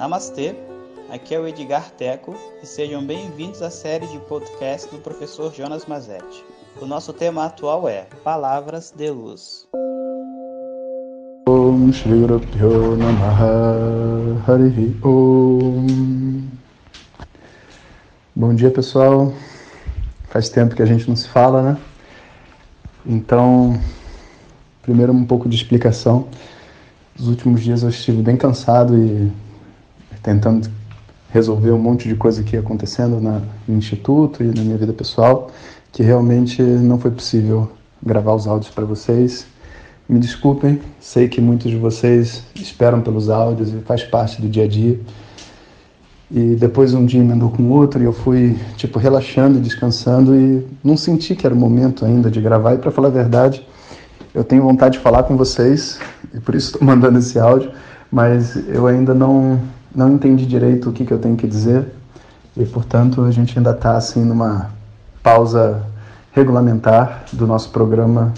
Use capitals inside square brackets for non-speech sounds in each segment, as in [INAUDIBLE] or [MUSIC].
Namastê, aqui é o Edgar Teco e sejam bem-vindos à série de podcast do professor Jonas Mazetti. O nosso tema atual é Palavras de Luz. Bom dia pessoal, faz tempo que a gente não se fala, né? Então, primeiro um pouco de explicação. Nos últimos dias eu estive bem cansado e tentando resolver um monte de coisa que ia acontecendo na, no instituto e na minha vida pessoal, que realmente não foi possível gravar os áudios para vocês. Me desculpem, sei que muitos de vocês esperam pelos áudios e faz parte do dia a dia. E depois um dia emendou com outro e eu fui, tipo, relaxando e descansando e não senti que era o momento ainda de gravar. E para falar a verdade, eu tenho vontade de falar com vocês e por isso estou [LAUGHS] mandando esse áudio, mas eu ainda não não entendi direito o que, que eu tenho que dizer e, portanto, a gente ainda está assim numa pausa regulamentar do nosso programa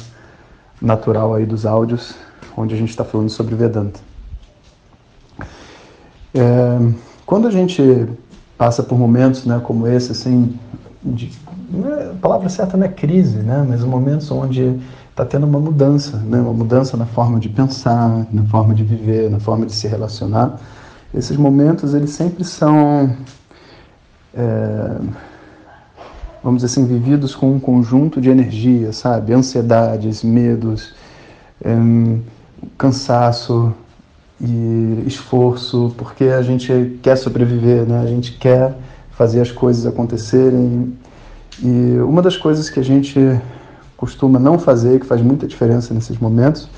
natural aí dos áudios, onde a gente está falando sobre Vedanta. É, quando a gente passa por momentos né, como esse, assim, de, é, a palavra certa não é crise, né, mas momentos onde está tendo uma mudança, né, uma mudança na forma de pensar, na forma de viver, na forma de se relacionar, esses momentos, eles sempre são, é, vamos dizer assim, vividos com um conjunto de energia, sabe? Ansiedades, medos, é, cansaço e esforço, porque a gente quer sobreviver, né? A gente quer fazer as coisas acontecerem. E uma das coisas que a gente costuma não fazer, que faz muita diferença nesses momentos,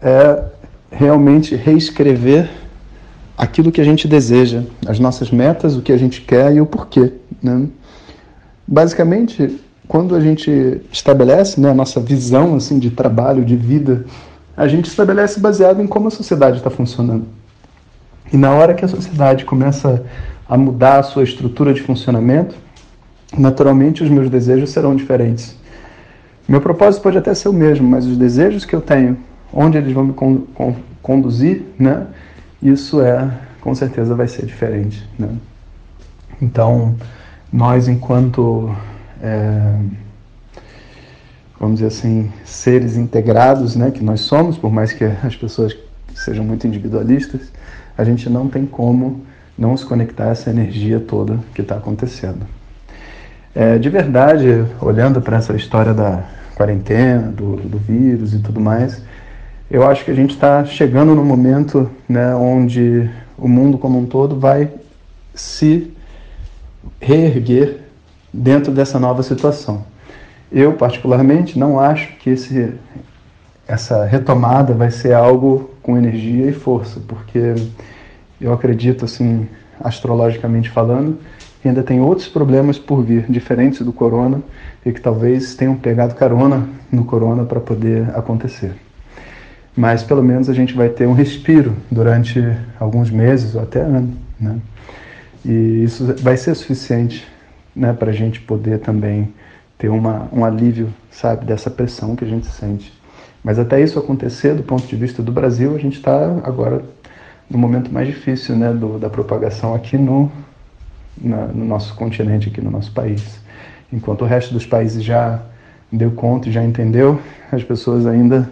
é realmente reescrever aquilo que a gente deseja, as nossas metas, o que a gente quer e o porquê. Né? Basicamente, quando a gente estabelece né, a nossa visão assim de trabalho, de vida, a gente estabelece baseado em como a sociedade está funcionando. E na hora que a sociedade começa a mudar a sua estrutura de funcionamento, naturalmente os meus desejos serão diferentes. Meu propósito pode até ser o mesmo, mas os desejos que eu tenho, onde eles vão me con con conduzir, né, isso é, com certeza, vai ser diferente. Né? Então, nós, enquanto, é, vamos dizer assim, seres integrados, né, que nós somos, por mais que as pessoas sejam muito individualistas, a gente não tem como não se conectar a essa energia toda que está acontecendo. É, de verdade, olhando para essa história da quarentena, do, do vírus e tudo mais, eu acho que a gente está chegando no momento né, onde o mundo como um todo vai se reerguer dentro dessa nova situação. Eu, particularmente, não acho que esse, essa retomada vai ser algo com energia e força, porque eu acredito, assim, astrologicamente falando, que ainda tem outros problemas por vir, diferentes do corona, e que talvez tenham pegado carona no corona para poder acontecer mas pelo menos a gente vai ter um respiro durante alguns meses ou até ano, né? E isso vai ser suficiente, né, para a gente poder também ter uma, um alívio, sabe, dessa pressão que a gente sente. Mas até isso acontecer, do ponto de vista do Brasil, a gente está agora no momento mais difícil, né, do, da propagação aqui no, na, no nosso continente, aqui no nosso país. Enquanto o resto dos países já deu conta e já entendeu, as pessoas ainda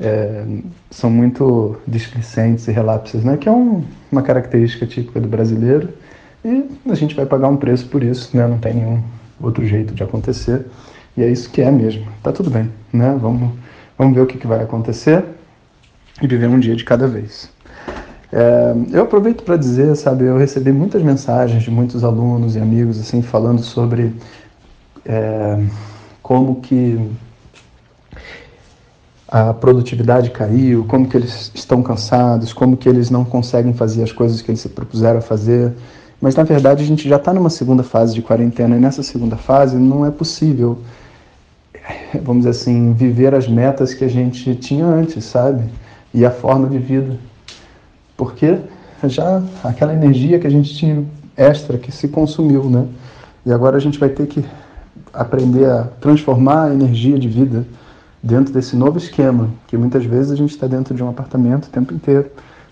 é, são muito displicentes e relapses, né? que é um, uma característica típica do brasileiro e a gente vai pagar um preço por isso, né? não tem nenhum outro jeito de acontecer e é isso que é mesmo. Tá tudo bem, né? Vamos, vamos ver o que, que vai acontecer e viver um dia de cada vez. É, eu aproveito para dizer, sabe, eu recebi muitas mensagens de muitos alunos e amigos assim falando sobre é, como que a produtividade caiu, como que eles estão cansados, como que eles não conseguem fazer as coisas que eles se propuseram a fazer. Mas na verdade a gente já está numa segunda fase de quarentena e nessa segunda fase não é possível, vamos dizer assim, viver as metas que a gente tinha antes, sabe? E a forma de vida. Porque já aquela energia que a gente tinha extra que se consumiu, né? E agora a gente vai ter que aprender a transformar a energia de vida dentro desse novo esquema, que muitas vezes a gente está dentro de um apartamento o tempo inteiro,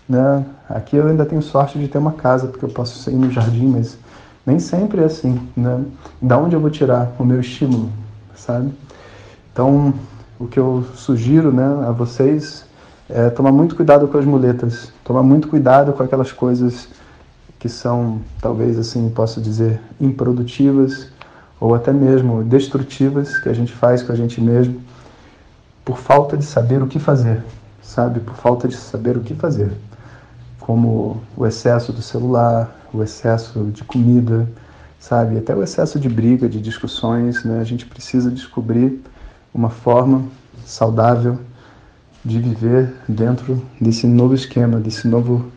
né? Aqui eu ainda tenho sorte de ter uma casa, porque eu posso ir no jardim, mas nem sempre é assim, né? Da onde eu vou tirar o meu estímulo, sabe? Então, o que eu sugiro, né, a vocês é tomar muito cuidado com as muletas, tomar muito cuidado com aquelas coisas que são, talvez assim, posso dizer, improdutivas ou até mesmo destrutivas que a gente faz com a gente mesmo por falta de saber o que fazer, sabe? Por falta de saber o que fazer. Como o excesso do celular, o excesso de comida, sabe? Até o excesso de briga, de discussões, né? A gente precisa descobrir uma forma saudável de viver dentro desse novo esquema, desse novo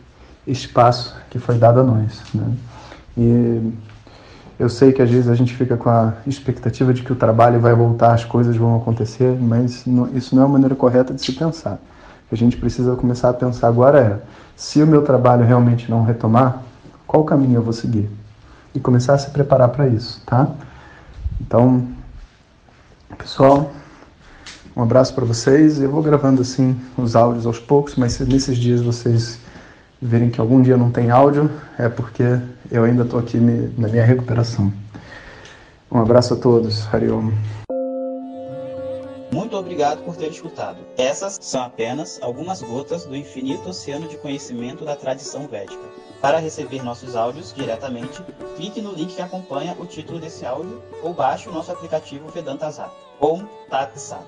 espaço que foi dado a nós. Né? E eu sei que às vezes a gente fica com a expectativa de que o trabalho vai voltar, as coisas vão acontecer, mas isso não é a maneira correta de se pensar. O que a gente precisa começar a pensar agora é: se o meu trabalho realmente não retomar, qual caminho eu vou seguir? E começar a se preparar para isso, tá? Então, pessoal, um abraço para vocês. Eu vou gravando assim os áudios aos poucos, mas se nesses dias vocês verem que algum dia não tem áudio, é porque eu ainda estou aqui na minha recuperação. Um abraço a todos. Hariom. Muito obrigado por ter escutado. Essas são apenas algumas gotas do infinito oceano de conhecimento da tradição védica. Para receber nossos áudios diretamente, clique no link que acompanha o título desse áudio ou baixe o nosso aplicativo Vedanta Zap. Om Tat Sat.